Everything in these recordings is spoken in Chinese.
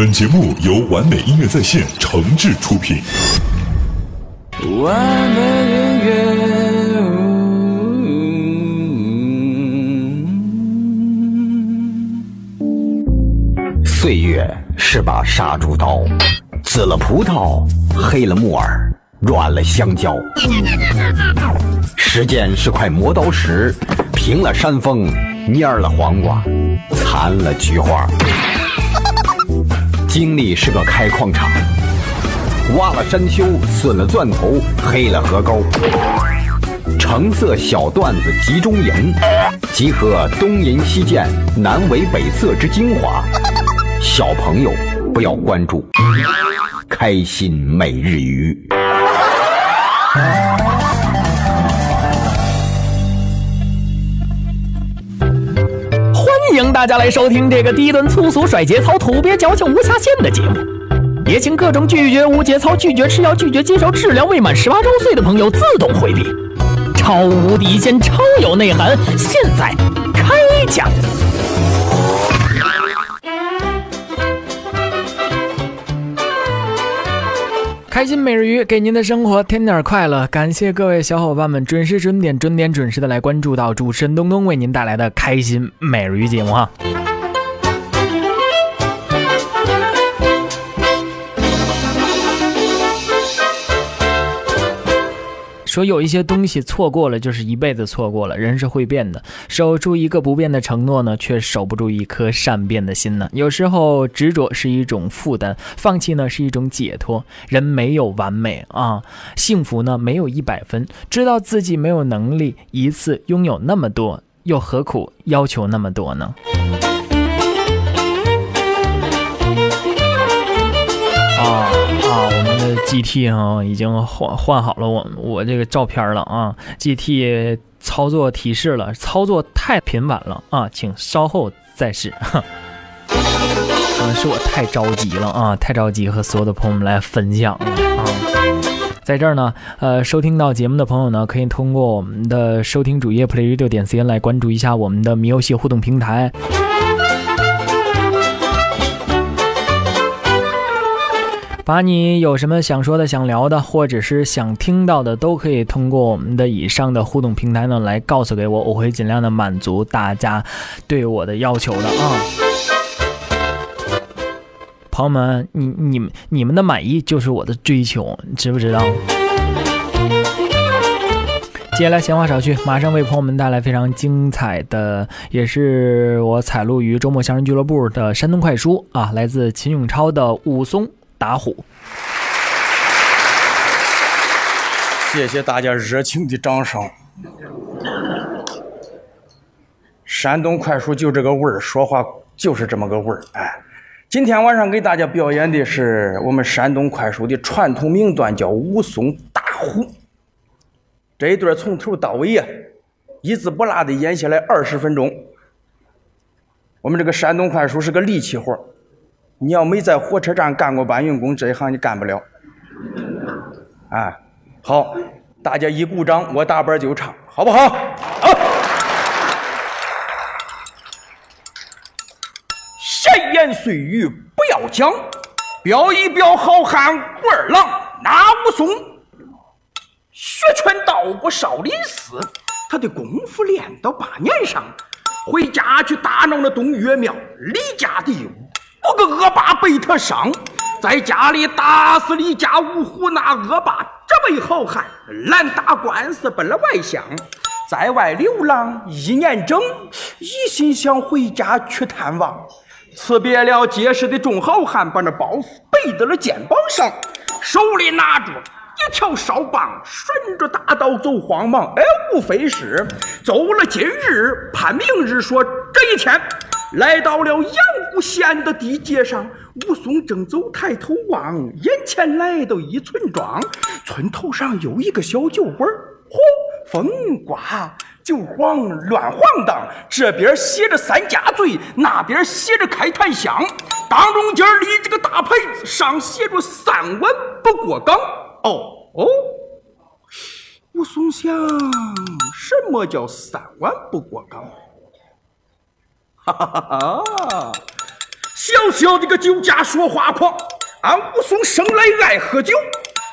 本节目由完美音乐在线诚挚出品。完美音乐。岁月是把杀猪刀，紫了葡萄，黑了木耳，软了香蕉。时间是块磨刀石，平了山峰，蔫了黄瓜，残了菊花。经历是个开矿场，挖了山丘，损了钻头，黑了河沟。橙色小段子集中营，集合东淫西贱、南为北色之精华。小朋友不要关注，开心每日鱼。大家来收听这个低端粗俗甩节操土鳖矫情无下限的节目，也请各种拒绝无节操、拒绝吃药、拒绝接受治疗未满十八周岁的朋友自动回避。超无敌仙、超有内涵，现在开讲。开心每日鱼给您的生活添点快乐，感谢各位小伙伴们准时准点准点准时的来关注到主持人东东为您带来的开心每日鱼节目哈。说有一些东西错过了就是一辈子错过了，人是会变的，守住一个不变的承诺呢，却守不住一颗善变的心呢。有时候执着是一种负担，放弃呢是一种解脱。人没有完美啊，幸福呢没有一百分，知道自己没有能力一次拥有那么多，又何苦要求那么多呢？G T 啊，已经换换好了我我这个照片了啊！G T 操作提示了，操作太频繁了啊，请稍后再试。可 能是我太着急了啊，太着急和所有的朋友们来分享了啊！在这儿呢，呃，收听到节目的朋友呢，可以通过我们的收听主页 playradio 点 cn 来关注一下我们的迷游戏互动平台。把你有什么想说的、想聊的，或者是想听到的，都可以通过我们的以上的互动平台呢来告诉给我，我会尽量的满足大家对我的要求的啊。朋友们，你、你们、你们的满意就是我的追求，知不知道？接下来闲话少叙，马上为朋友们带来非常精彩的，也是我采录于周末相声俱乐部的山东快书啊，来自秦永超的武松。打虎，谢谢大家热情的掌声。山东快书就这个味儿，说话就是这么个味儿。哎，今天晚上给大家表演的是我们山东快书的传统名段，叫《武松打虎》。这一段从头到尾呀，一字不落的演下来二十分钟。我们这个山东快书是个力气活你要没在火车站干过搬运工，这一行你干不了。哎，好，大家一鼓掌，我打板就唱，好不好？好。闲言碎语不要讲，表一表好汉武二郎。那武松，学拳到过少林寺，他的功夫练到八年上，回家去打闹了东岳庙，李家的。五个恶霸被他伤，在家里打死李家五虎。那恶霸这位好汉，懒打官司奔了外乡，在外流浪一年整，一心想回家去探望。辞别了结识的众好汉，把那包袱背到了肩膀上，手里拿着一条哨棒，顺着大道走慌忙。哎，无非是走了今日，盼明日。说这一天。来到了阳谷县的地界上，武松正走，抬头望，眼前来到一村庄，村头上有一个小酒馆嚯，风刮酒幌乱晃荡，这边写着三家醉，那边写着开坛香，当中间立着个大牌子，上写着三碗不过岗。哦哦，武松想，什么叫三碗不过岗？哈哈哈！小小的个酒家说话狂，俺武松生来爱喝酒，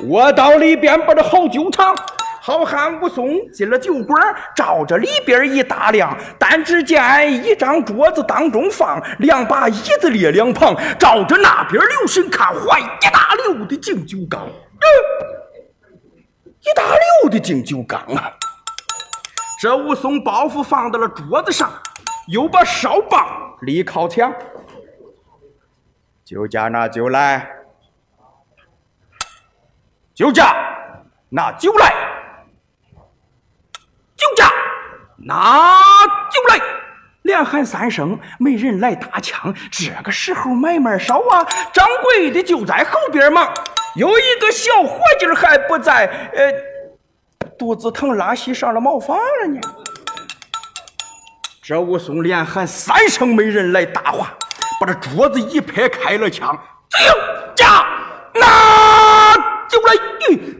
我到里边把这好酒尝。好汉武松进了酒馆，照着里边一打量，但只见一张桌子当中放两把椅子列两旁，照着那边留神看，坏一大溜的敬酒缸，一大溜的敬酒缸啊！这武松包袱放到了桌子上，又把哨棒立靠墙，酒家拿酒来，酒家拿酒来。酒家拿酒来，连喊三声，没人来搭腔。这个时候买卖少啊，掌柜的就在后边忙。有一个小伙计还不在，呃，肚子疼拉稀上了茅房了呢。这武松连喊三声，没人来搭话，把这桌子一拍，开了枪。酒家拿酒来，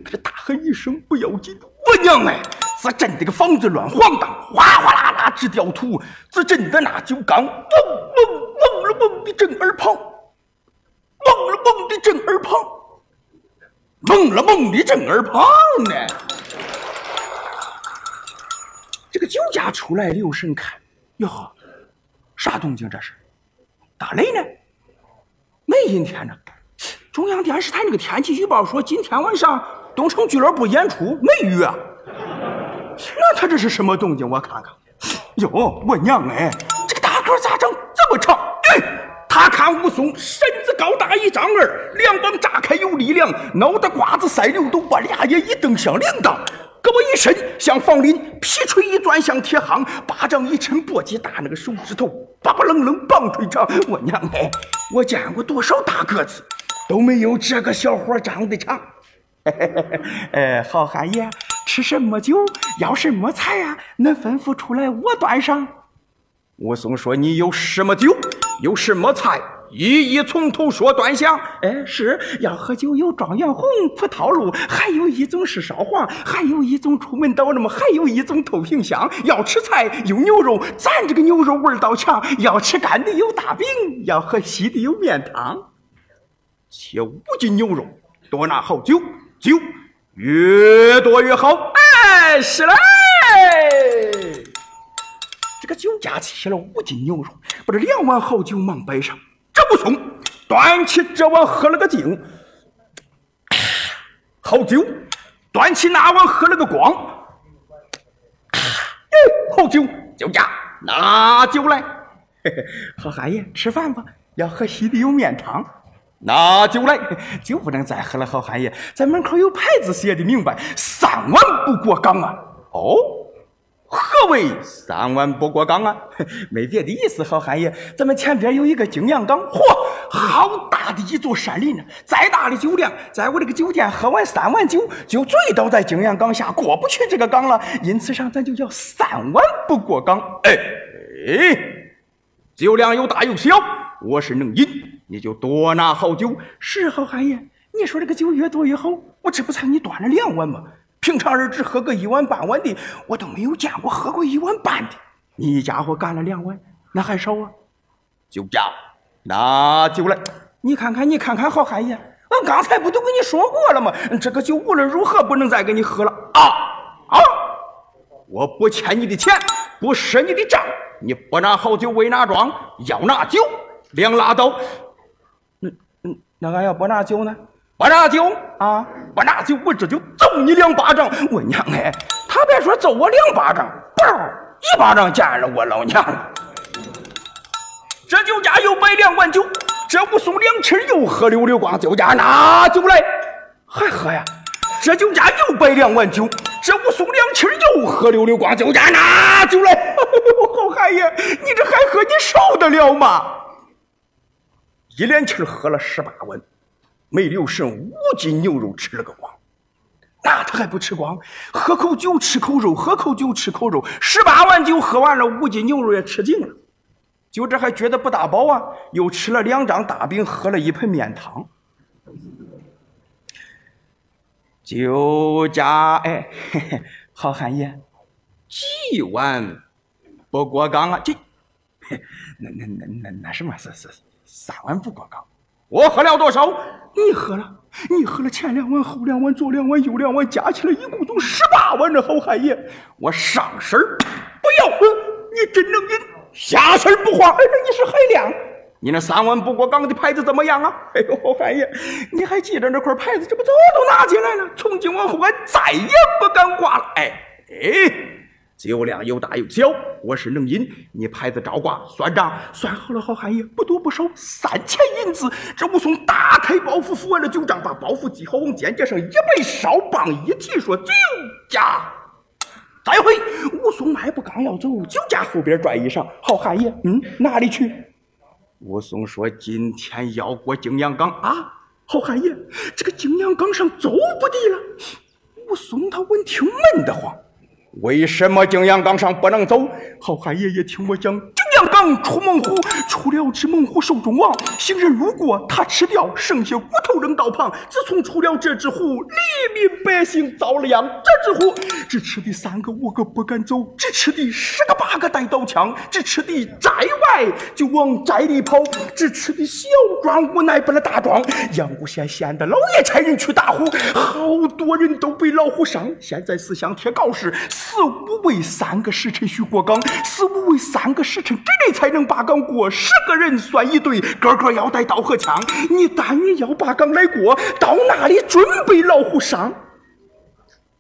他大喊一声不要紧，我娘哎！只震得个房子乱晃荡，哗哗啦啦直掉土。只震得那酒缸嗡嗡嗡了嗡的震耳旁，嗡了嗡的震耳旁，嗡了嗡的震耳旁呢。这个酒家出来留神看，哟呵，啥动静这是？打雷呢？没阴天呢。中央电视台那个天气预报说今天晚上东城俱乐部演出没雨啊。那他这是什么动静？我看看。哟，我娘哎，这个大个咋长这么长？哎，他看武松身子高大一丈二，两膀炸开有力量，脑袋瓜子赛溜斗，把俩眼一瞪像铃铛，胳膊一伸像房林，皮锤一攥像铁夯，巴掌一抻簸箕大，那个手指头叭叭楞楞棒槌长。我娘哎，我见过多少大个子，都没有这个小伙长得长。哎，好汉爷。吃什么酒，要什么菜呀？恁吩咐出来，我端上。武松说：“你有什么酒，有什么菜，一一从头说端详。”哎，是要喝酒，有状元红、葡萄露，还有一种是烧黄，还有一种出门倒那么，还有一种透瓶香。要吃菜有牛肉，咱这个牛肉味道强。要吃干的有大饼，要喝稀的有面汤。切五斤牛肉，多拿好酒，酒。越多越好，哎，是嘞。这个酒家切了五斤牛肉，把这两碗好酒忙摆上。这不松端起这碗喝了个净，好酒端起那碗喝了个光。好酒，酒家拿酒来。嘿嘿，好汉爷吃饭吧，要喝稀的有面汤。拿酒来，酒不能再喝了，好汉爷，在门口有牌子写的明白，三碗不过岗啊！哦，何为三碗不过岗啊？没别的意思，好汉爷，咱们前边有一个景阳冈，嚯，好大的一座山林呢！再大的酒量，在我这个酒店喝完三碗酒，就醉倒在景阳冈下，过不去这个岗了。因此上，咱就叫三碗不过岗。哎哎，酒量有大有小，我是能饮。你就多拿好酒，是好汉爷。你说这个酒越多越好。我这不才你端了两碗吗？平常人只喝个一碗半碗的，我都没有见过喝过一碗半的。你家伙干了两碗，那还少啊？酒家拿酒来，你看看，你看看，好汉爷，俺刚才不都跟你说过了吗？这个酒无论如何不能再给你喝了啊啊！我不欠你的钱，不赊你的账，你不拿好酒为哪桩？要拿酒两拉倒。那那俺要不拿酒呢？不拿酒啊！我拿酒，我这就揍你两巴掌！我娘哎！他别说揍我两巴掌，嘣，一巴掌见了我老娘了。这酒家又摆两碗酒，这武松两气又喝溜溜光。酒家拿酒来，还喝呀？这酒家又摆两碗酒，这武松两气又喝溜溜光。酒家拿酒来，好汉爷，你这还喝，你受得了吗？一连气喝了十八碗，没留神五斤牛肉吃了个光。那他还不吃光？喝口酒吃口肉，喝口酒吃口肉，十八碗酒喝完了，五斤牛肉也吃尽了。就这还觉得不大饱啊，又吃了两张大饼，喝了一盆面汤。酒家哎，好汉爷，几碗不过岗啊？这，那那那那那什么？是是。三碗不过岗。我喝了多少？你喝了，你喝了前两碗，后两碗，左两碗，右两碗，加起来一共就十八碗。这好汉爷，我上身不要，你真能饮；下身不花，你是海量。你那三碗不过岗的牌子怎么样啊？哎呦，好汉爷，你还记着那块牌子？这不早都拿起来了。从今往后，俺再也不敢挂了。哎哎。酒量又大又小，我是能饮。你牌子照挂，算账算好了，好汉爷，不多不少，三千银子。这武松打开包袱，扶完了酒账，把包袱系好，往肩胛上一背，哨棒一提，说：“酒驾，再会。”武松迈步刚要走，酒驾后边拽衣裳，好汉爷，嗯，哪里去？武松说：“今天要过泾阳冈啊，好汉爷，这个泾阳冈上走不得了。”武松他闻听闷得慌。为什么景阳冈上不能走？好汉爷爷，听我讲，泾阳冈出猛虎，出了只猛虎手中王。行人路过，他吃掉，剩下骨头扔道旁。自从出了这只虎，黎民百姓遭了殃。这只虎，只吃的三个五个不敢走，只吃的十个八个带刀枪，只吃的寨外就往寨里跑，只吃的小庄无奈不了大庄。阳谷县县的老爷差人去打虎，好多人都被老虎伤。现在思想贴告示。四五位三个时辰需过岗，四五位三个时辰之内才能把岗过。十个人算一队，个个要带刀和枪。你但愿要把岗来过，到那里准备老虎伤。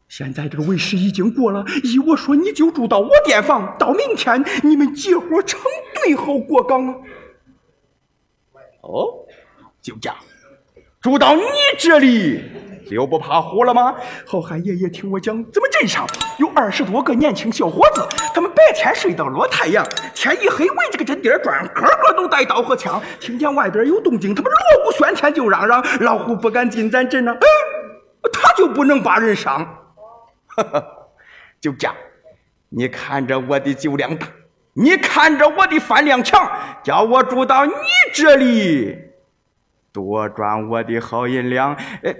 现在这个为时已经过了，依我说，你就住到我店房，到明天你们结伙成队后过岗啊。哦，就这样，住到你这里。就不怕虎了吗？好汉爷爷，听我讲，咱们镇上有二十多个年轻小伙子，他们白天睡到落太阳，天一黑围着个阵地转，个个都带刀和枪，听见外边有动静，他们锣鼓喧天就嚷嚷，老虎不敢进咱镇呢。哎，他就不能把人伤。哈哈，就这样，你看着我的酒量大，你看着我的饭量强，叫我住到你这里，多赚我的好银两。哎。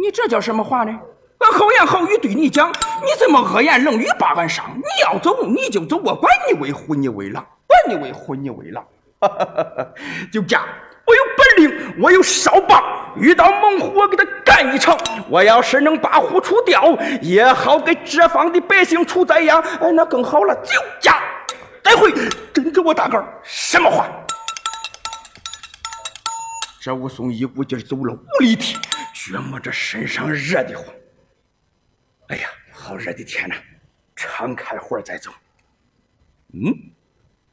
你这叫什么话呢？俺好言好语对你讲，你怎么恶言冷语把俺伤？你要走你就走，我管你为虎，你为狼，管你为虎，你为狼。就这样，我有本领，我有哨棒，遇到猛虎我给他干一场。我要是能把虎除掉，也好给这方的百姓除灾殃。哎，那更好了。就这样，再会，真给我大个什么话？这武松一股劲走了五里地。觉摸着身上热的慌，哎呀，好热的天呐！敞开怀再走。嗯，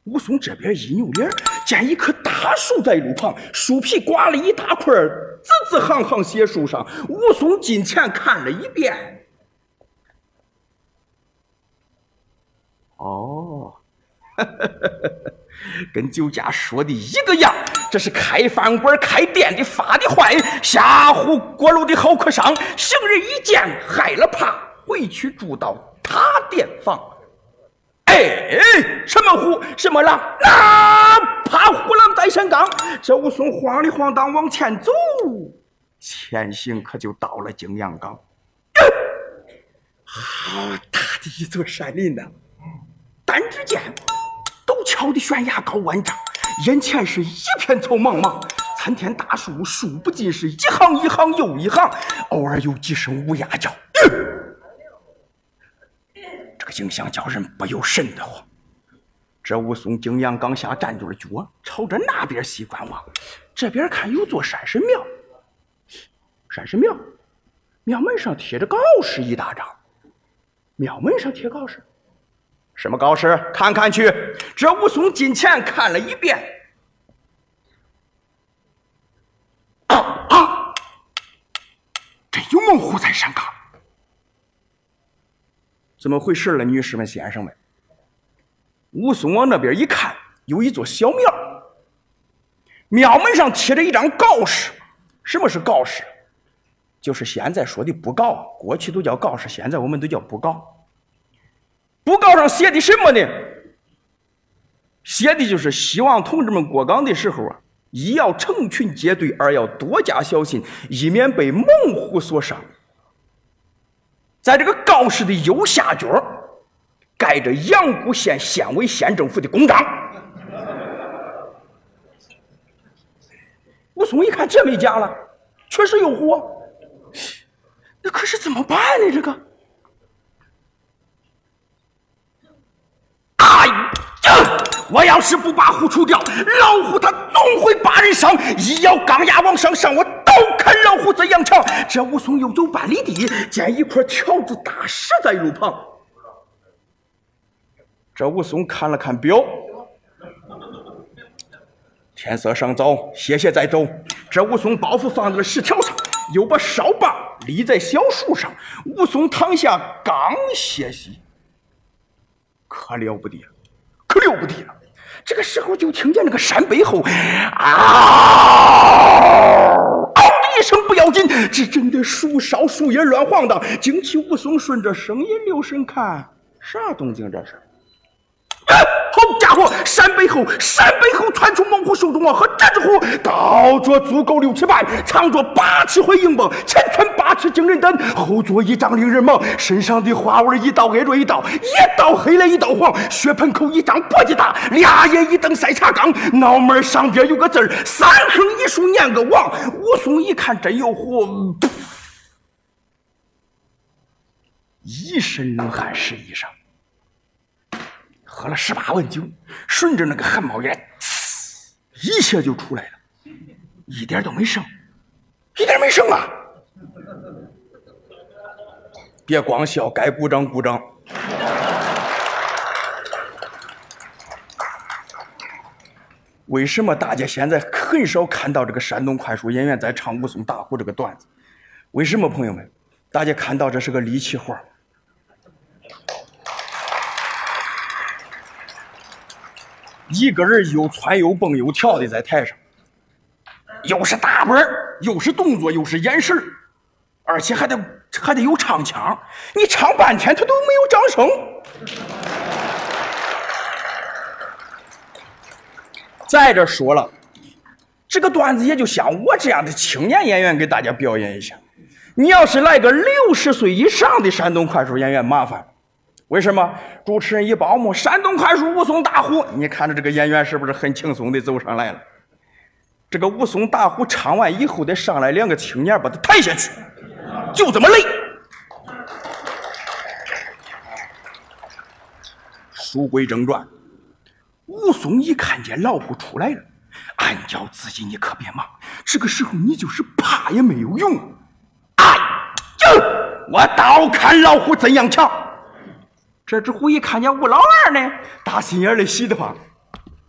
武松这边一扭脸，见一棵大树在路旁，树皮刮了一大块，字字行行写树上。武松近前看了一遍，哦，哈哈哈哈。跟酒家说的一个样，这是开饭馆、开店的发的坏，吓唬过路的好客商。行人一见，害了怕，回去住到他店房。哎，什么虎，什么狼，啊！怕虎狼在山岗。这武松晃里晃荡往前走，前行可就到了泾阳冈。好大的一座山林呐！但只见。陡峭的悬崖高万丈，眼前是一片草茫茫，参天大树数不尽，是一行一行又一行，偶尔有几声乌鸦叫。这个景象叫人不由瘆得慌。这武松景阳冈下站住了脚，朝着那边西观望。这边看有座山神庙，山神庙，庙门上贴着告示一大张。庙门上贴告示。什么告示？看看去。这武松近前看了一遍。啊啊！真有猛虎在山岗。怎么回事了，女士们、先生们？武松往那边一看，有一座小庙。庙门上贴着一张告示。什么是告示？就是现在说的布告，过去都叫告示，现在我们都叫布告。布告上写的什么呢？写的就是希望同志们过岗的时候啊，一要成群结队，二要多加小心，以免被猛虎所伤。在这个告示的右下角盖着阳谷县县委县政府的公章。武松一看这没假了，确实有货。那可是怎么办呢？这个，哎呀！我要是不把虎除掉，老虎它总会把人伤。一咬钢牙往上上，我倒砍老虎怎样强。这武松又走半里地，见一块条子大石在路旁。这武松看了看表，天色尚早，歇歇再走。这武松包袱放在了石条上，又把哨把立在小树上。武松躺下刚歇息，可了不得，可了不得了。这个时候就听见那个山背后，啊嗷的一声不要紧，只震得树梢树叶乱晃荡。惊起武松顺着声音留神看，啥动静这是？好家伙！山背后，山背后窜出猛虎手中啊！和这只虎高着足够六尺半，长着八尺回硬棒，前穿八尺惊人胆，后坐一丈令人忙。身上的花纹一道挨着一道，一道黑了一道黄，血盆口一张簸箕大，俩眼一瞪赛茶缸，脑门上边有个字儿，三横一竖念个王。武松一看真有虎，一身冷汗湿衣裳。喝了十八碗酒，顺着那个汗毛眼，呲，一下就出来了，一点都没剩，一点没剩啊！别光笑，该鼓掌鼓掌。为什么大家现在很少看到这个山东快书演员在唱武松打虎这个段子？为什么，朋友们？大家看到这是个力气活。一个人又窜又蹦又跳的在台上，又是打板又是动作，又是眼神而且还得还得有唱腔。你唱半天他都没有掌声。再者说了，这个段子也就像我这样的青年演员给大家表演一下。你要是来个六十岁以上的山东快书演员，麻烦。为什么主持人一报幕，山东快书武松打虎，你看着这个演员是不是很轻松的走上来了？这个武松打虎唱完以后，得上来两个青年把他抬下去，就这么累。书归正传，武松一看见老虎出来了，暗叫自己你可别忙，这个时候你就是怕也没有用。哎呦，我倒看老虎怎样强！这只虎一看见吴老二呢，打心眼里喜得慌。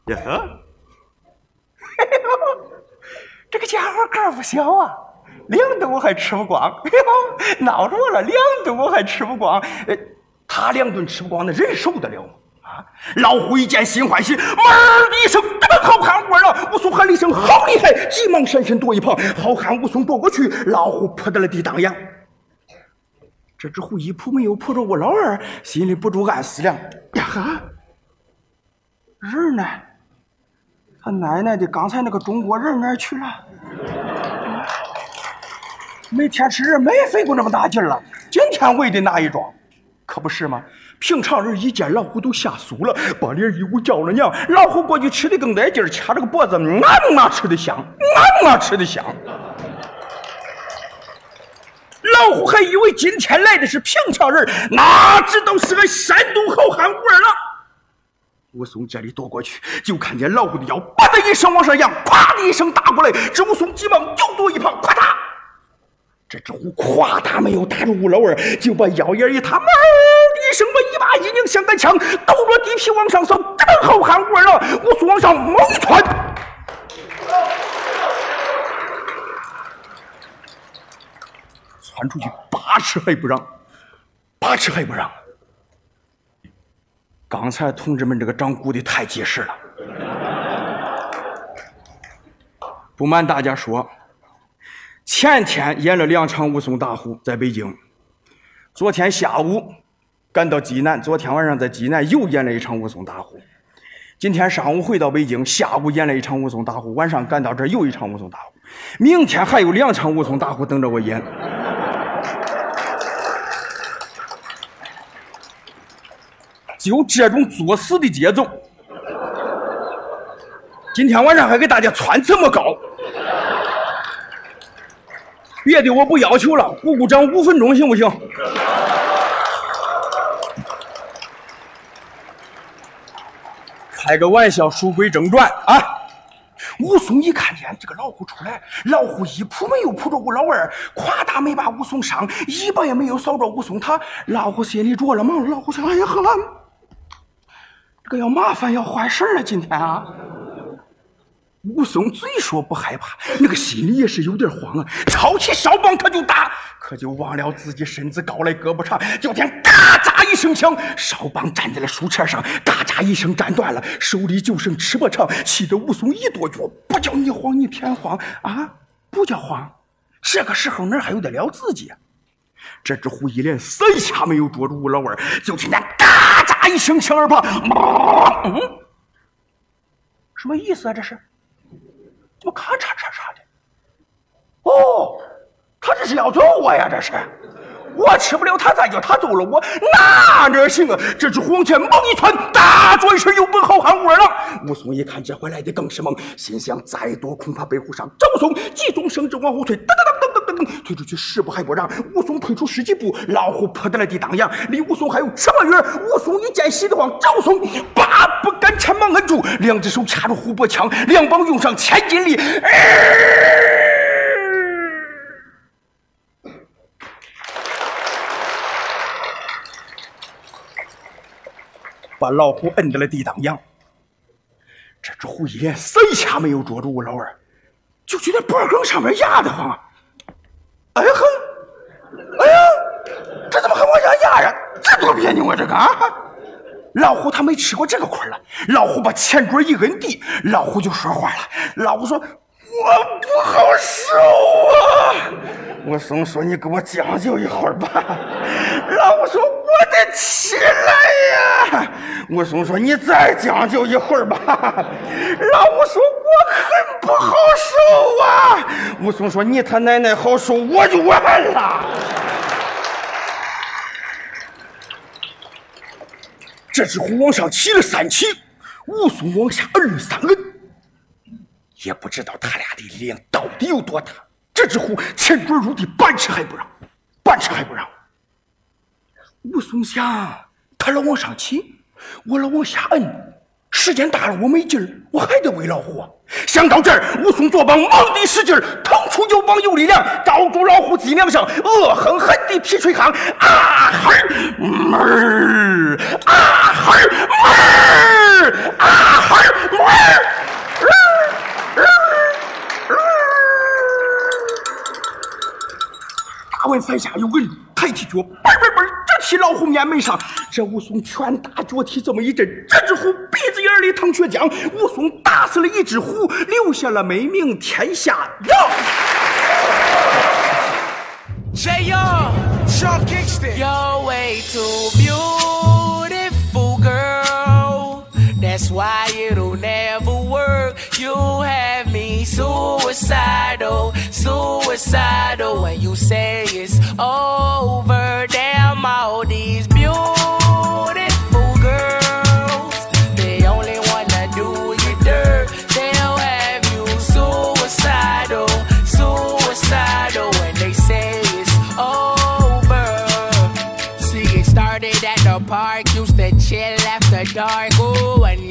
呀呵，这个家伙个不小啊，两顿我还吃不光。闹着我了，两顿我还吃不光。呃，他两顿吃不光，那人受得了吗？啊！老虎一见心欢喜，哞的一声，这个好汉过了。武松喊了一声好厉害，急忙闪身躲一旁。好汉武松躲过去，老虎扑到了地当阳。这只虎一扑没有扑着我老二，心里不住暗思量：呀哈，人呢？他奶奶的，刚才那个中国人哪去了？每天吃人没费过那么大劲了，今天为的哪一桩？可不是吗？平常人一见老虎都吓酥了，把脸一捂叫了娘。老虎过去吃的更带劲儿，掐着个脖子，啊啊吃的香，啊啊吃的香。老虎还以为今天来的是平常人，哪知道是个山东好汉武二郎。武松这里躲过去，就看见老虎的腰“吧”的一声往上扬，“咵”的一声打过来。这武松急忙又躲一旁，“咵嗒”，这只虎“咵嗒”没有打住吴老二，就把腰眼一塌，“哞”的一声把一把一拧，像杆枪，抖着地皮往上扫。这好汉武二郎，武松往上猛一窜。传出去八尺还不让，八尺还不让。刚才同志们这个掌鼓的太结实了。不瞒大家说，前天演了两场武松打虎在北京，昨天下午赶到济南，昨天晚上在济南又演了一场武松打虎。今天上午回到北京，下午演了一场武松打虎，晚上赶到这又一场武松打虎，明天还有两场武松打虎等着我演。就这种作死的节奏，今天晚上还给大家窜这么高，别的我不要求了，鼓鼓掌五分钟行不行？开个玩笑，书归正传啊！武松一看见这个老虎出来，老虎一扑没有扑着吴老二，夸大没把武松伤，尾巴也没有扫着武松他，老虎心里着了忙。老虎想：哎呀呵，这个要麻烦要坏事了，今天啊！武松嘴说不害怕，那个心里也是有点慌啊！抄起哨棒他就打，可就忘了自己身子高来胳膊长，就听嘎嚓一声响，哨棒站在了树杈上，嘎嚓一声斩断了，手里就剩尺把长，气得武松一跺脚，不叫你慌，你偏慌啊！不叫慌，这个时候哪还有得了自己？这只虎一连三下没有捉住吴老二，就听见嘎一声响耳旁，嗯，什么意思啊？这是？怎么咔嚓嚓嚓的？哦，他这是要揍我呀！这是，我吃不了他，再叫他揍了我，那哪行啊？这只虎往前猛一窜，大转身又奔好汉窝了。武松一看这回来的更是猛，心想再多恐怕背后上。赵松急中生智往后退，噔噔噔噔噔噔，退出去十步还不让。武松退出十几步，老虎扑在了地当阳，离武松还有什么远？武松一见喜得慌，赵松八不敢前忙摁住，两只手掐住虎脖枪，两膀用上千斤力。把老虎摁在了地当阳。这只虎一连三下没有捉住吴老二，就觉得脖梗上面压得慌！哎呀哼，哎呀，这怎么还往下压呀？这多别扭啊！这个啊！老胡他没吃过这个亏了。老胡把前桌一摁地，老胡就说话了。老胡说：“我不好受啊！”武松说：“你给我将就一会儿吧。”老虎说：“我得起来呀！”武松说：“你再将就一会儿吧。”老虎说：“我很不好受啊！”武松说：“你他奶奶好受，我就完了。”这只虎往上起了三起，武松往下摁了三摁，也不知道他俩的力量到底有多大。这只虎前爪入地，半尺还不让，半尺还不让。武松想，他老往上起，我老往下摁，时间大了我没劲儿，我还得喂老虎。想到这儿，武松左膀猛地使劲，腾出右膀有力量，照住老虎脊梁上，恶狠狠地劈吹炕，啊哈儿，啊哈儿，啊哈儿，打完三下又稳住，抬起脚，嘣嘣嘣，直踢老虎面门上。这武松拳打脚踢这么一阵，这只虎鼻子眼里淌血浆。武松打死了一只虎，留下了美名天下扬。J.R. Sean Kingston. You're way too beautiful, girl. That's why it'll never work. You have me suicidal, suicidal. When you say it's over, damn all these beautiful girls. They only wanna do you dirt. They'll have you suicidal, suicidal. When they say it's over. See, it started at the park, used to chill after dark.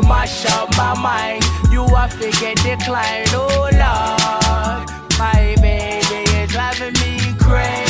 But mash up my mind. You are figure decline. Oh, Lord. My baby is driving me crazy.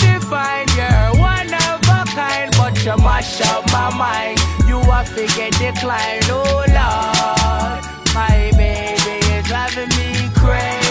divine. You're one of a kind, but you mash up my mind. You are figure decline, oh Lord. My baby is driving me crazy.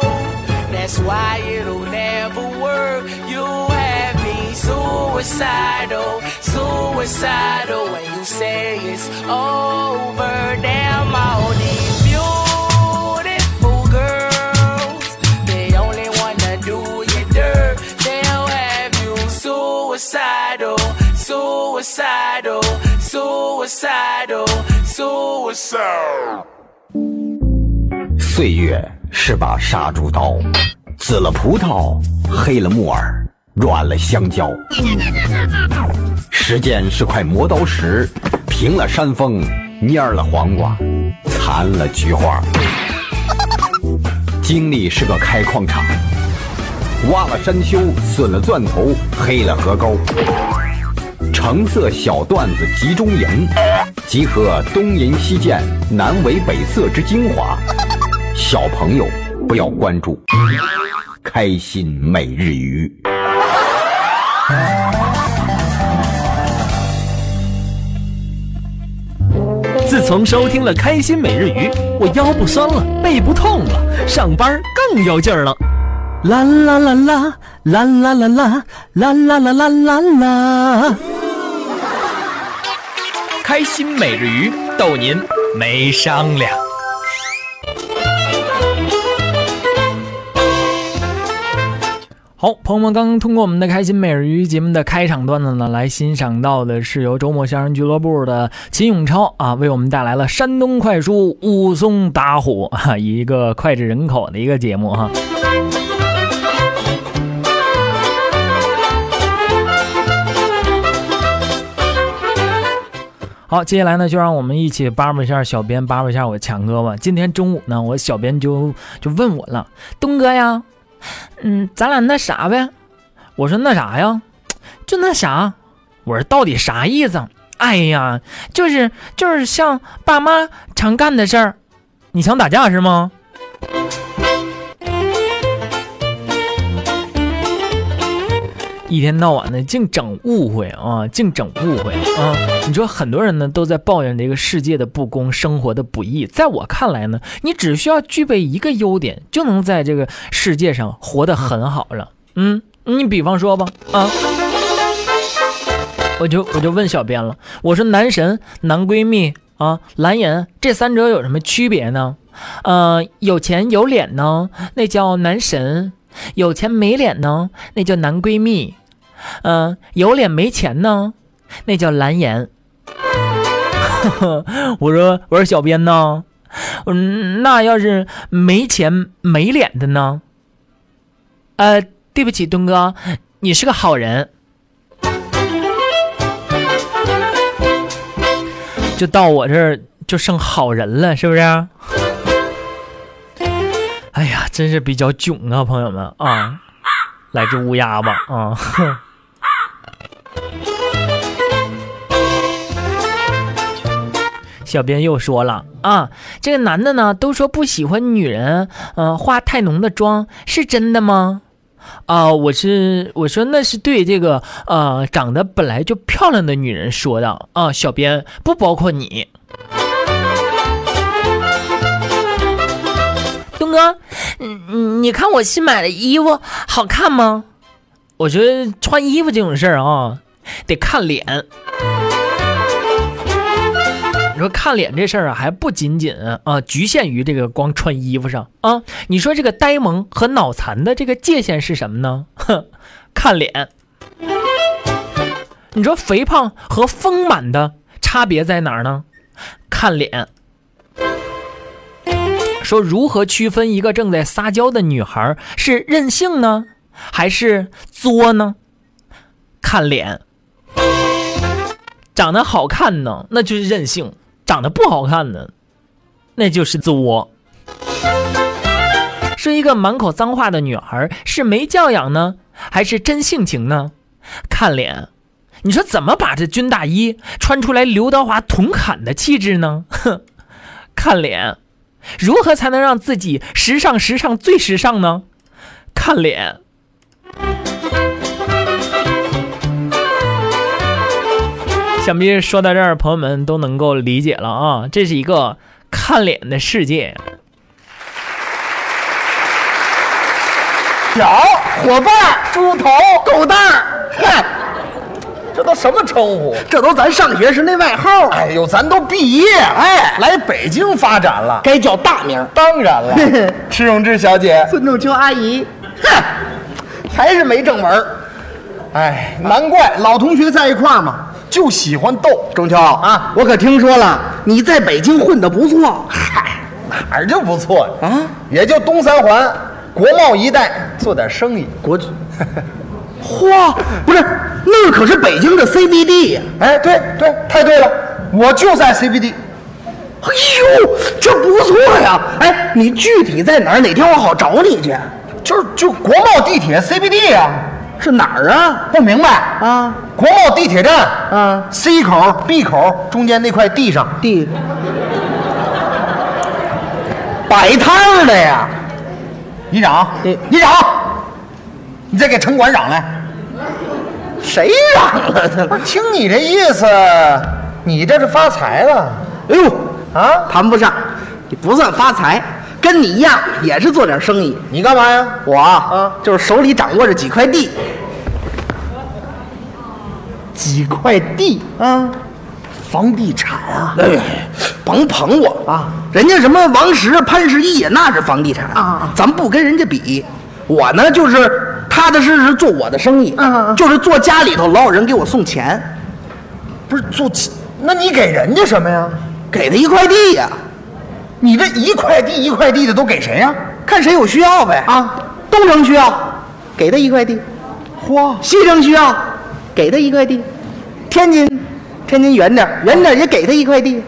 That's why it'll never work. You have me suicidal, suicidal when you say it's over. Damn, all these beautiful girls, they only wanna do you dirt. They'll have you suicidal, suicidal, suicidal, suicidal. 岁月是把杀猪刀，紫了葡萄，黑了木耳，软了香蕉。时间是块磨刀石，平了山峰，蔫了黄瓜，残了菊花。经历是个开矿场，挖了山丘，损了钻头，黑了河沟。橙色小段子集中营，集合东淫西贱、南伪北色之精华。小朋友不要关注，开心每日鱼。自从收听了《开心每日鱼》，我腰不酸了，背不痛了，上班更有劲儿了。啦啦啦啦啦啦啦啦啦啦啦啦啦啦！开心每日鱼逗您没商量。好，朋友们，刚刚通过我们的开心每日鱼节目的开场段子呢，来欣赏到的是由周末相声俱乐部的秦永超啊，为我们带来了山东快书武松打虎啊，一个脍炙人口的一个节目哈、好，接下来呢，就让我们一起扒扒一下小编，扒扒一下我强哥吧。今天中午呢，我小编就就问我了，东哥呀，嗯，咱俩那啥呗？我说那啥呀，就那啥。我说到底啥意思？哎呀，就是就是像爸妈常干的事儿。你想打架是吗？一天到晚的净整误会啊，净整误会啊！你说很多人呢都在抱怨这个世界的不公，生活的不易。在我看来呢，你只需要具备一个优点，就能在这个世界上活得很好了。嗯，你比方说吧，啊，我就我就问小编了，我说男神、男闺蜜啊、蓝颜这三者有什么区别呢？呃，有钱有脸呢，那叫男神；有钱没脸呢，那叫男闺蜜。嗯、有脸没钱呢，那叫蓝颜。我说我说小编呢，嗯，那要是没钱没脸的呢？呃，对不起，东哥，你是个好人。就到我这儿就剩好人了，是不是？哎呀，真是比较囧啊，朋友们啊！来只乌鸦吧啊！小编又说了啊，这个男的呢都说不喜欢女人，呃，化太浓的妆，是真的吗？啊、我是我说那是对这个呃长得本来就漂亮的女人说的啊、小编不包括你。东哥，嗯嗯，你看我新买的衣服好看吗？我觉得穿衣服这种事儿啊，得看脸。说看脸这事儿啊，还不仅仅啊局限于这个光穿衣服上啊。你说这个呆萌和脑残的这个界限是什么呢？哼，看脸。你说肥胖和丰满的差别在哪儿呢？看脸。说如何区分一个正在撒娇的女孩是任性呢，还是作呢？看脸。长得好看呢，那就是任性；长得不好看呢，那就是作。说一个满口脏话的女孩是没教养呢，还是真性情呢？看脸。你说怎么把这军大衣穿出来刘德华同砍的气质呢？哼，看脸。如何才能让自己时尚、时尚最时尚呢？看脸。想必说到这儿，朋友们都能够理解了啊，这是一个看脸的世界。小伙伴、猪头、狗蛋儿，嗨，这都什么称呼？这都咱上学时那外号，哎呦，咱都毕业，哎来北京发展了。该叫大名。当然了，迟永志小姐，孙仲秋阿姨，哼，还是没正文儿。哎，难怪老同学在一块儿嘛。就喜欢逗。中秋啊，我可听说了，你在北京混得不错。嗨，哪儿就不错呀？啊，也就东三环、国贸一带做点生意。国，嚯，不是，那可是北京的 CBD 呀。哎，对对，太对了，我就在 CBD。哎呦，这不错呀！哎，你具体在哪儿？哪天我好找你去。就是就国贸地铁 CBD 呀、是哪儿啊？不明白啊？国贸地铁站，啊，C 口、B 口中间那块地上，地摆摊儿的呀。你嚷你，你嚷，你再给城管嚷来。谁嚷了他？不是，听你这意思，你这是发财了哎呦，啊？谈不上，你不算发财，跟你一样也是做点生意。你干嘛呀？我啊啊，就是手里掌握着几块地，几块地啊，房地产啊？哎，甭捧我啊！人家什么王石、潘石屹那是房地产啊咱不跟人家比。我呢，就是踏踏实实做我的生意，就是做家里头老有人给我送钱，不是做起，那你给人家什么呀？给他一块地呀、你这一块地一块地的都给谁呀？看谁有需要呗。啊，东城需要，给他一块地；嚯，西城需要，给他一块地；天津，天津远点儿，远点儿也给他一块地。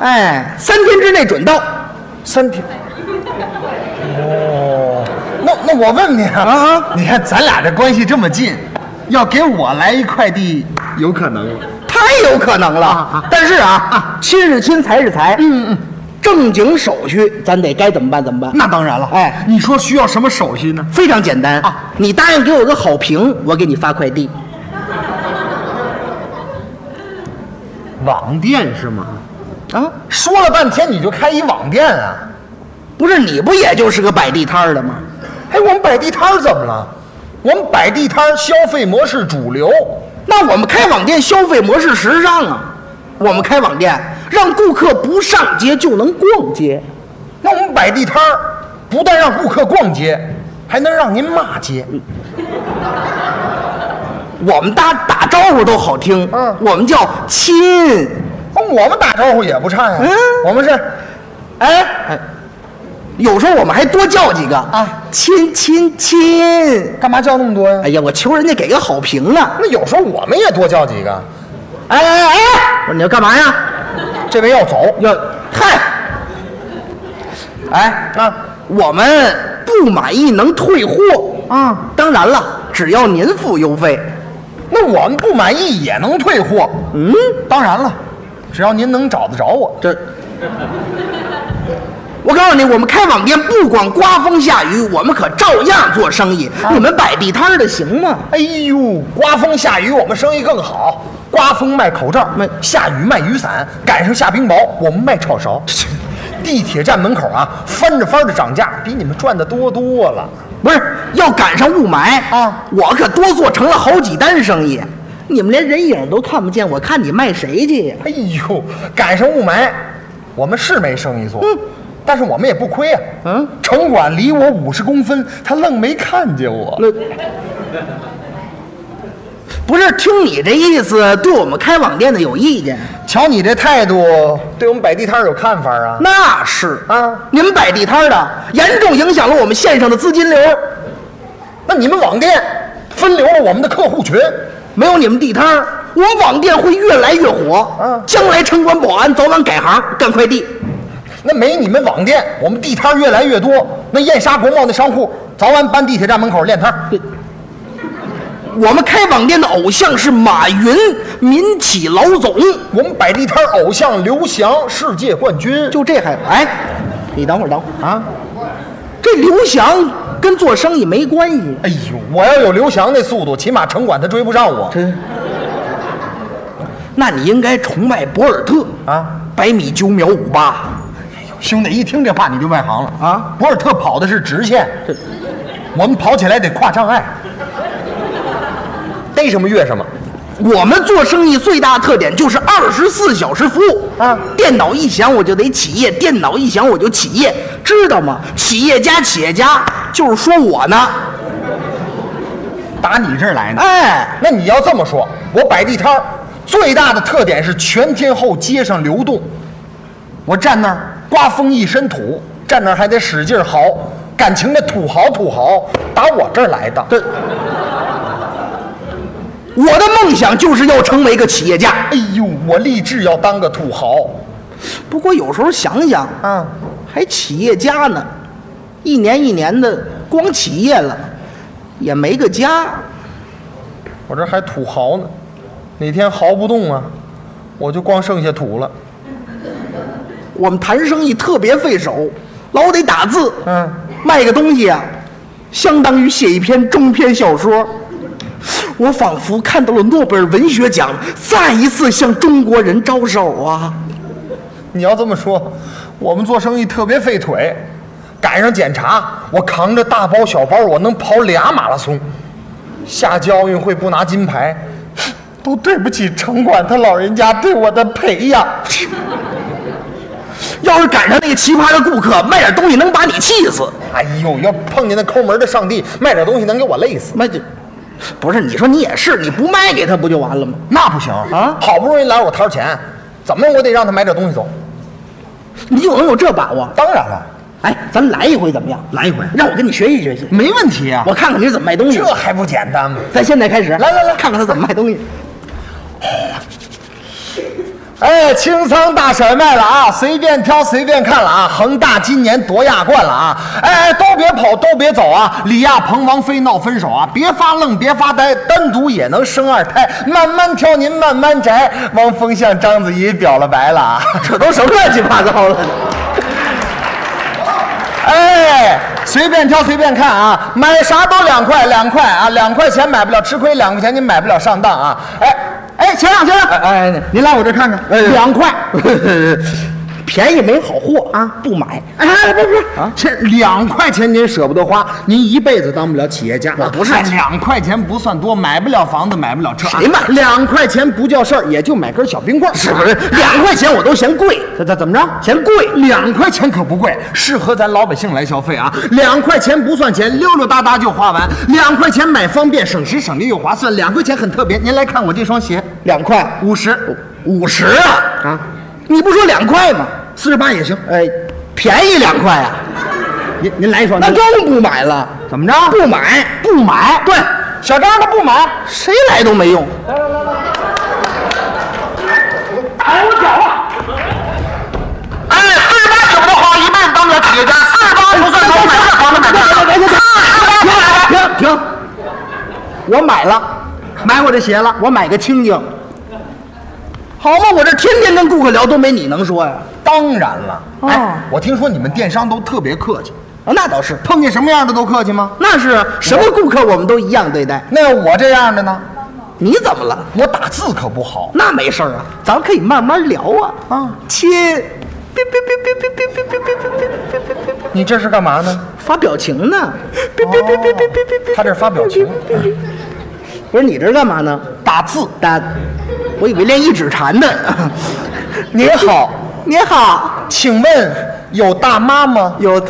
哎，三天之内准到。三天。哦，那那我问你啊，啊你看咱俩这关系这么近，要给我来一块地，有可能？太有可能了。但是啊，亲是亲，财是财。嗯嗯，正经手续咱得该怎么办怎么办。那当然了。哎你说需要什么手续呢？非常简单啊你答应给我个好评，我给你发快递。网店是吗？啊，说了半天你就开一网店啊？不是你不也就是个摆地摊的吗？哎，我们摆地摊怎么了？我们摆地摊消费模式主流，那我们开网店消费模式时尚啊，我们开网店让顾客不上街就能逛街。那我们摆地摊儿不但让顾客逛街，还能让您骂街。我们打打招呼都好听，嗯我们叫亲。哦我们打招呼也不差呀。嗯我们是，哎，哎，有时候我们还多叫几个啊亲亲亲。干嘛叫那么多呀？哎呀，我求人家给个好评呢。那有时候我们也多叫几个。哎哎哎，我说你要干嘛呀？这位要走，要嗨，哎，啊，我们不满意能退货啊。当然了，只要您付邮费。那我们不满意也能退货。嗯，当然了，只要您能找得着我。这，我告诉你，我们开网店不管刮风下雨，我们可照样做生意。你们摆地摊的行吗？哎呦，刮风下雨我们生意更好。刮风卖口罩，卖下雨卖雨伞，赶上下冰雹我们卖炒勺。地铁站门口啊，翻着翻的涨价，比你们赚的多多了。不是，要赶上雾霾啊我可多做成了好几单生意。你们连人影都看不见，我看你卖谁去呀？哎呦，赶上雾霾，我们是没生意做，但是我们也不亏啊。嗯，城管离我五十公分，他愣没看见我。那不是听你这意思，对我们开网店的有意见？瞧你这态度，对我们摆地摊有看法啊？那是啊你们摆地摊的严重影响了我们线上的资金流。那你们网店分流了我们的客户群，没有你们地摊，我网店会越来越火。嗯将来城管保安早晚改行干快递。那没你们网店，我们地摊越来越多。那燕莎国贸那商户早晚搬地铁站门口练摊儿。我们开网店的偶像是马云，民企老总。我们摆地摊儿偶像刘翔世界冠军。就这还哎，你等会儿等会儿，啊，这刘翔跟做生意没关系。哎呦，我要有刘翔那速度，起码城管他追不上我。真，那你应该崇拜博尔特。啊，百米九秒五八。哎呦兄弟，一听这话你就外行了。啊？博尔特跑的是直线，我们跑起来得跨障碍，逮什么越什么。我们做生意最大特点就是二十四小时服务啊电脑一响我就得起业，电脑一响我就起业，知道吗？企业家，企业家就是说我呢。打你这儿来呢？哎，那你要这么说，我摆地摊儿最大的特点是全天候街上流动。我站那儿刮风一身土，站那儿还得使劲嚎，感情的土豪土豪打我这儿来的。这我的梦想就是要成为个企业家。哎呦，我立志要当个土豪。不过有时候想想，啊，还企业家呢，一年一年的光企业了，也没个家。我这还土豪呢，哪天豪不动啊，我就光剩下土了。我们谈生意特别费手，老得打字。嗯，卖个东西啊，相当于写一篇中篇小说。我仿佛看到了诺贝尔文学奖再一次向中国人招手啊！你要这么说，我们做生意特别费腿，赶上检查，我扛着大包小包，我能跑俩马拉松。夏届奥运会不拿金牌，都对不起城管他老人家对我的培养。要是赶上那个奇葩的顾客，卖点东西能把你气死。哎呦，要碰见那抠门的上帝，卖点东西能给我累死。卖这，不是你说你也是，你不卖给他不就完了吗？那不行啊好不容易来我摊儿钱，怎么我得让他买点东西走。你有能有这把握？当然了，哎，咱来一回怎么样？来一回让我跟你学习学习，没问题啊。我看看你是怎么卖东西。这还不简单吗？咱现在开始，来来来看看他怎么卖东西。哎，清仓大甩卖了啊！随便挑，随便看了啊！恒大今年夺亚冠了啊！哎，都别跑，都别走啊！李亚鹏、王菲闹分手啊！别发愣，别发呆，单独也能生二胎，慢慢挑，您慢慢摘。汪峰向章子怡表了白了啊！这都什么乱七八糟的？哎，随便挑，随便看啊！买啥都两块，两块啊！两块钱买不了吃亏，两块钱你买不了上当啊！哎哎，先生先生，哎，您来我这看看，哎两块。便宜没好货啊，不买。哎，不是不啊，这两块钱您舍不得花，您一辈子当不了企业家。我不是哎两块钱不算多，买不了房子，买不了车。谁买两块钱不叫事儿，也就买根小冰棍儿。是不是？两块钱我都嫌贵，这这怎么着？嫌贵。两块钱可不贵，适合咱老百姓来消费啊！两块钱不算钱，溜溜达达就花完。两块钱买方便，省时省力又划算。两块钱很特别，您来看我这双鞋，两块五十，五十啊啊！你不说两块吗？四十八也行，哎，便宜两块呀！您您来一双，那更不买了，怎么着？不买不买，对，小张他不买，谁来都没用。来来来来，我脚了，哎，四十八，我都花一辈子当不了企业家，四十八不算，我买，我买，我买，停停停，我买了，买我这鞋了，我买个清净。好嘛，我这天天跟顾客聊，都没你能说呀。当然了，哦哎，我听说你们电商都特别客气，啊，那倒是，碰见什么样的都客气吗？那是啊什么顾客我们都一样对待。那我这样的呢？你怎么了？我打字可不好。那没事儿啊，咱们可以慢慢聊啊。啊切，别别别别别别别别别别别别别别别你这是干嘛呢？发表情呢？别别别别别别别别，他这发表情，不是你这干嘛呢？打字。打，我以为练一指禅呢。您好，您好，请问有大妈吗？有。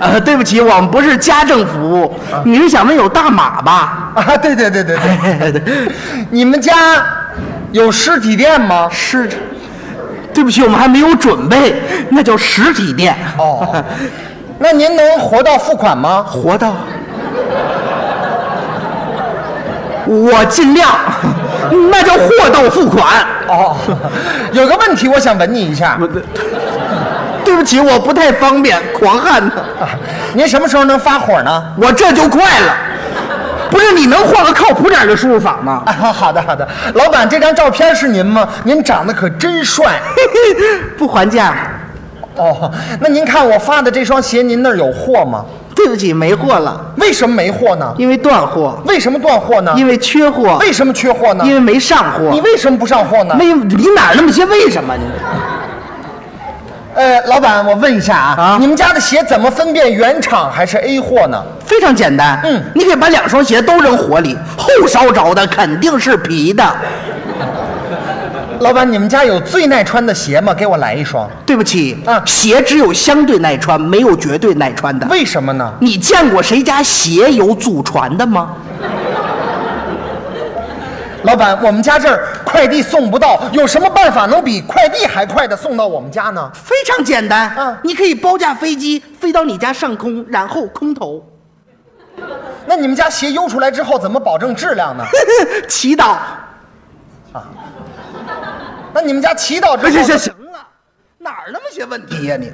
呃，对不起，我们不是家政服务。你是想问有大码吧？啊，对对对对对。你们家有实体店吗？是，对不起，我们还没有准备，那叫实体店。哦，那您能活到付款吗？活到，我尽量，那叫货到付款。哦，有个问题我想问你一下，对不起，我不太方便，狂汉呢，啊您什么时候能发火呢？我这就快了。不是你能换个靠谱点的输入法吗？啊，好的好的，老板，这张照片是您吗？您长得可真帅。不还价。哦，那您看我发的这双鞋，您那儿有货吗？对不起，没货了，为什么没货呢？因为断货，为什么断货呢？因为缺货，为什么缺货呢？因为没上货。你为什么不上货呢？没，你哪那么些为什么你？呃，老板，我问一下啊，啊你们家的鞋怎么分辨原厂还是 A 货呢？非常简单，嗯你可以把两双鞋都扔火里，后烧着的肯定是皮的。老板，你们家有最耐穿的鞋吗？给我来一双。对不起，啊鞋只有相对耐穿，没有绝对耐穿的。为什么呢？你见过谁家鞋有祖传的吗？老板，我们家这儿快递送不到，有什么办法能比快递还快的送到我们家呢？非常简单，嗯你可以包架飞机飞到你家上空，然后空投，那你们家鞋邮出来之后，怎么保证质量呢？祈祷。那你们家祈祷之后，行行行了，哪儿那么些问题呀、你？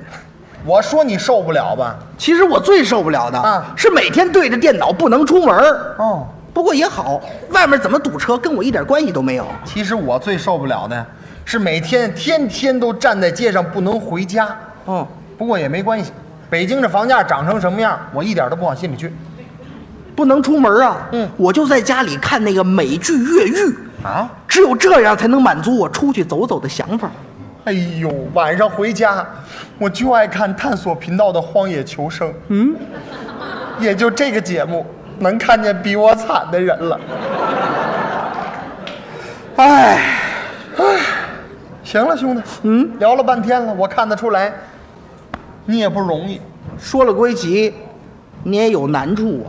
我说你受不了吧？其实我最受不了的啊是每天对着电脑不能出门儿哦，不过也好，外面怎么堵车跟我一点关系都没有。其实我最受不了的是每天天天都站在街上不能回家。哦，不过也没关系，北京这房价涨成什么样，我一点都不往心里去。不能出门啊！嗯我就在家里看那个美剧《越狱》啊，只有这样才能满足我出去走走的想法。哎呦，晚上回家，我就爱看探索频道的《荒野求生》。嗯，也就这个节目能看见比我惨的人了。哎，哎，行了，兄弟，嗯，聊了半天了，我看得出来，你也不容易说了归齐，你也有难处啊，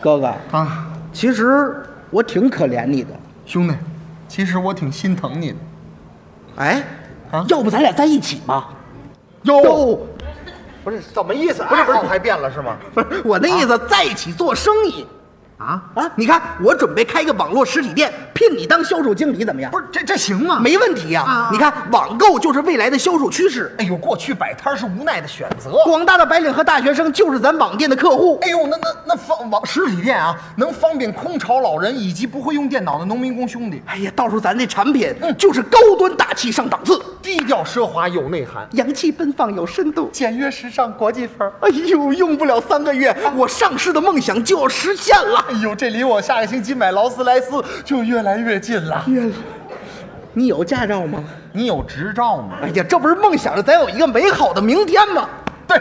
哥哥。啊，其实我挺可怜你的。兄弟，其实我挺心疼你的。哎，啊要不咱俩在一起吧？哟，不是什么意思？不是不是，还变了是吗？不是我那意思，在一起做生意。啊，啊，你看，我准备开个网络实体店，聘你当销售经理，怎么样？不是这这行吗？没问题呀、啊你看，网购就是未来的销售趋势。哎呦，过去摆摊是无奈的选择。广大的白领和大学生就是咱网店的客户。哎呦，那那那方网实体店啊，能方便空巢老人以及不会用电脑的农民工兄弟，哎呀，到时候咱这产品就是高端大气上档次，低调奢华有内涵，洋气奔放有深度。简约时尚国际范儿。哎呦，用不了三个月，我上市的梦想就要实现了。哎呦，这离我下个星期买劳斯莱斯就越来越近了。你有驾照吗？你有执照吗？哎呀，这不是梦想着咱有一个美好的明天吗？对，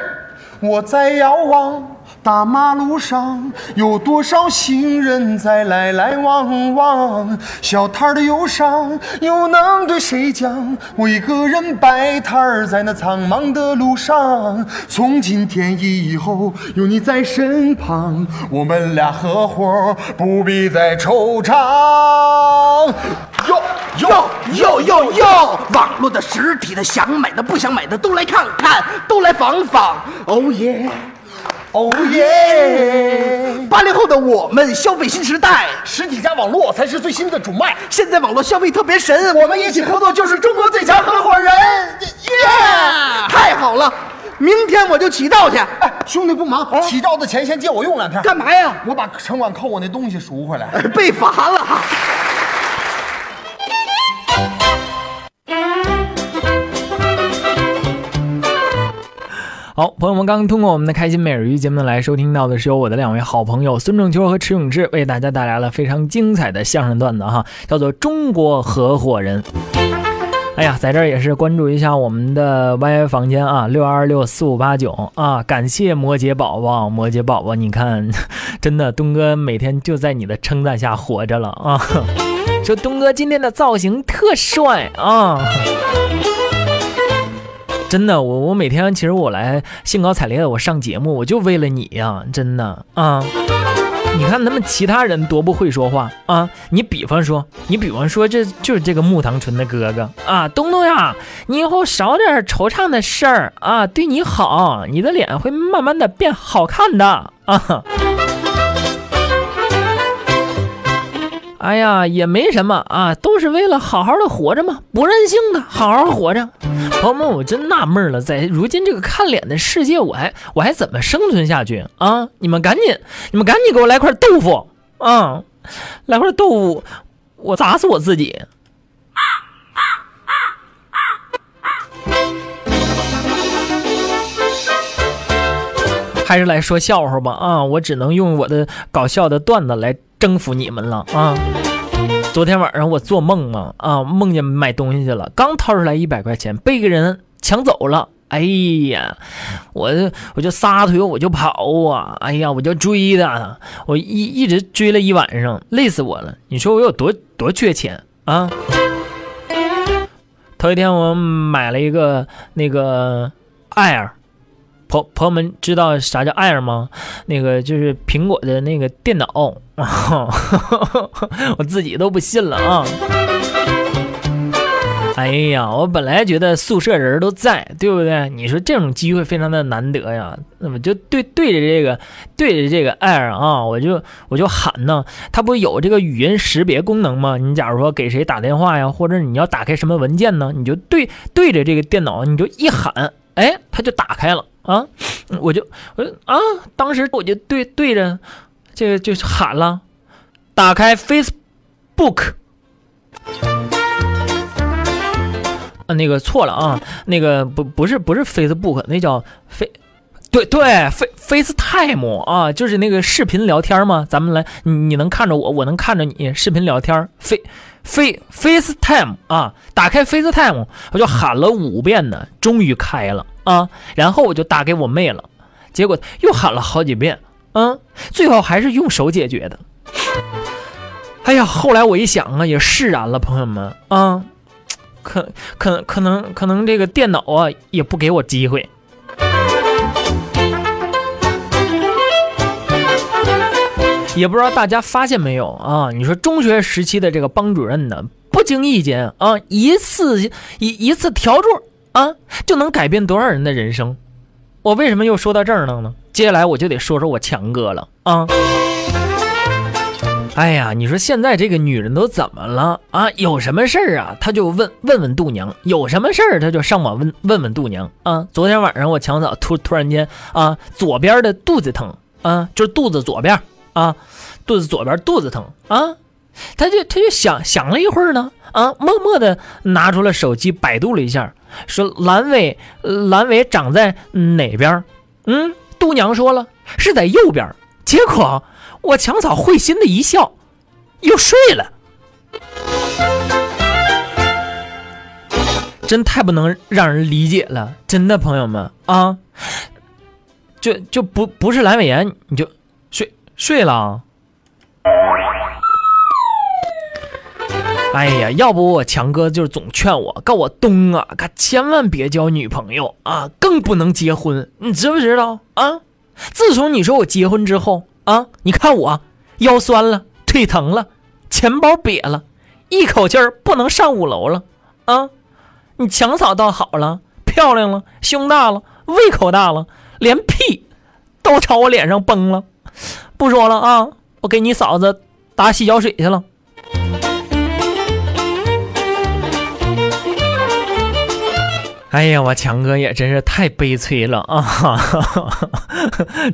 我在遥望大马路上，有多少行人在来来往往？小摊儿的忧伤又能对谁讲？我一个人摆摊儿在那苍茫的路上。从今天以后，有你在身旁，我们俩合伙，不必再惆怅。哟哟哟哟哟！网络的、实体的，想买的、不想买的都来看看，都来访访。哦耶！哦耶！八零后的我们消费新时代，实体加网络才是最新的主脉。现在网络消费特别神，我们一起合作就是中国最强合伙人，耶！太好了！明天我就起到去。哎，兄弟不忙，起照的钱先借我用两天。干嘛呀？我把城管扣我那东西赎回来。哎被罚了。好，朋友们，刚刚通过我们的开心每日鱼节目来收听到的是由我的两位好朋友孙正秋和池永志为大家带来了非常精彩的相声段子哈，叫做《中国合伙人》。哎呀，在这儿也是关注一下我们的 YY 房间啊，六二六四五八九啊，感谢摩羯宝宝，摩羯宝宝，你看，真的东哥每天就在你的称赞下活着了啊，说东哥今天的造型特帅啊。真的，我我每天其实我来兴高采烈的我上节目，我就为了你呀，真的啊！你看他们其他人多不会说话啊！你比方说，你比方说，这就是这个木糖醇的哥哥啊，东东呀，你以后少点惆怅的事儿啊，对你好，你的脸会慢慢的变好看的啊！哎呀，也没什么啊，都是为了好好的活着嘛，不任性的，好好活着。朋友们，我真纳闷了，在如今这个看脸的世界，我还我还怎么生存下去啊？你们赶紧，你们赶紧给我来块豆腐啊！来块豆腐，我砸死我自己。还是来说笑话吧啊！我只能用我的搞笑的段子来征服你们了啊！昨天晚上我做梦嘛啊，梦见买东西去了，刚掏出来一百块钱，被一个人抢走了。哎呀，我我就撒腿我就跑啊！哎呀，我就追他，我一一直追了一晚上，累死我了。你说我有多多缺钱啊？头一天我买了一个那个 Air。朋朋友们知道啥叫 Air 吗？那个就是苹果的那个电脑，我自己都不信了啊！哎呀，我本来觉得宿舍人都在，对不对？你说这种机会非常的难得呀，那么就对对着这个对着这个 Air 啊，我就我就喊呢，它不有这个语音识别功能吗？你假如说给谁打电话呀，或者你要打开什么文件呢，你就对对着这个电脑，你就一喊，哎，它就打开了。啊，我就我啊，当时我就对对着这个就喊了，打开 Facebook，啊，那个错了啊，那个不不是不是 Facebook，那叫 Fa，对对，Face FaceTime 啊，就是那个视频聊天嘛，咱们来，你你能看着我，我能看着你，视频聊天，Fa Fa FaceTime 啊，打开 FaceTime，我就喊了五遍呢，终于开了。啊，然后我就打给我妹了，结果又喊了好几遍，嗯，最后还是用手解决的。哎呀，后来我一想啊，也释然了，朋友们啊，可可可能可能这个电脑啊也不给我机会。也不知道大家发现没有啊？你说中学时期的这个班主任呢，不经意间啊，一次一一次调桌。啊，就能改变多少人的人生？我为什么又说到这儿了呢？接下来我就得说说我强哥了。啊！哎呀，你说现在这个女人都怎么了？啊？有什么事儿啊，她就问问问度娘；有什么事儿，她就上网问问问度娘。啊！昨天晚上我强嫂突突然间啊，左边的肚子疼。啊，就是肚子左边。啊，肚子左边肚子疼。啊，她就她就想想了一会儿呢。啊，默默的拿出了手机百度了一下。说阑尾，阑尾长在哪边？嗯，度娘说了是在右边。结果我强嫂会心的一笑，又睡了。真太不能让人理解了，真的朋友们啊，就就不不是阑尾炎你就睡睡了。哎呀，要不我强哥就总劝我，告我东啊，可千万别交女朋友啊，更不能结婚，你知不知道啊？自从你说我结婚之后啊，你看我腰酸了，腿疼了，钱包瘪了，一口气儿不能上五楼了啊！你强嫂倒好了，漂亮了，胸大了，胃口大了，连屁都朝我脸上崩了。不说了啊，我给你嫂子打洗脚水去了。哎呀，我强哥也真是太悲催了啊！哈 哈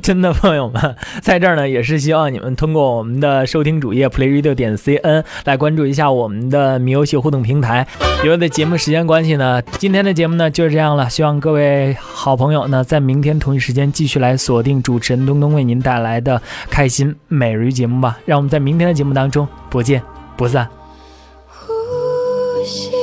真的，朋友们，在这儿呢，也是希望你们通过我们的收听主页 playradio 点 cn 来关注一下我们的米游戏互动平台。由于的节目时间关系呢，今天的节目呢就是这样了。希望各位好朋友呢，在明天同一时间继续来锁定主持人东东为您带来的开心每日节目吧。让我们在明天的节目当中不见不散。呼吸。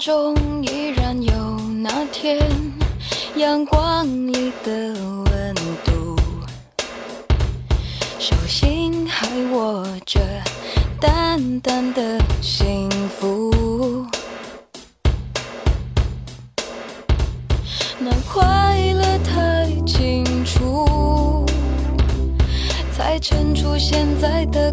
中依然有那天阳光里的温度，手心还握着淡淡的幸福，那快乐太清楚，才衬出现在的。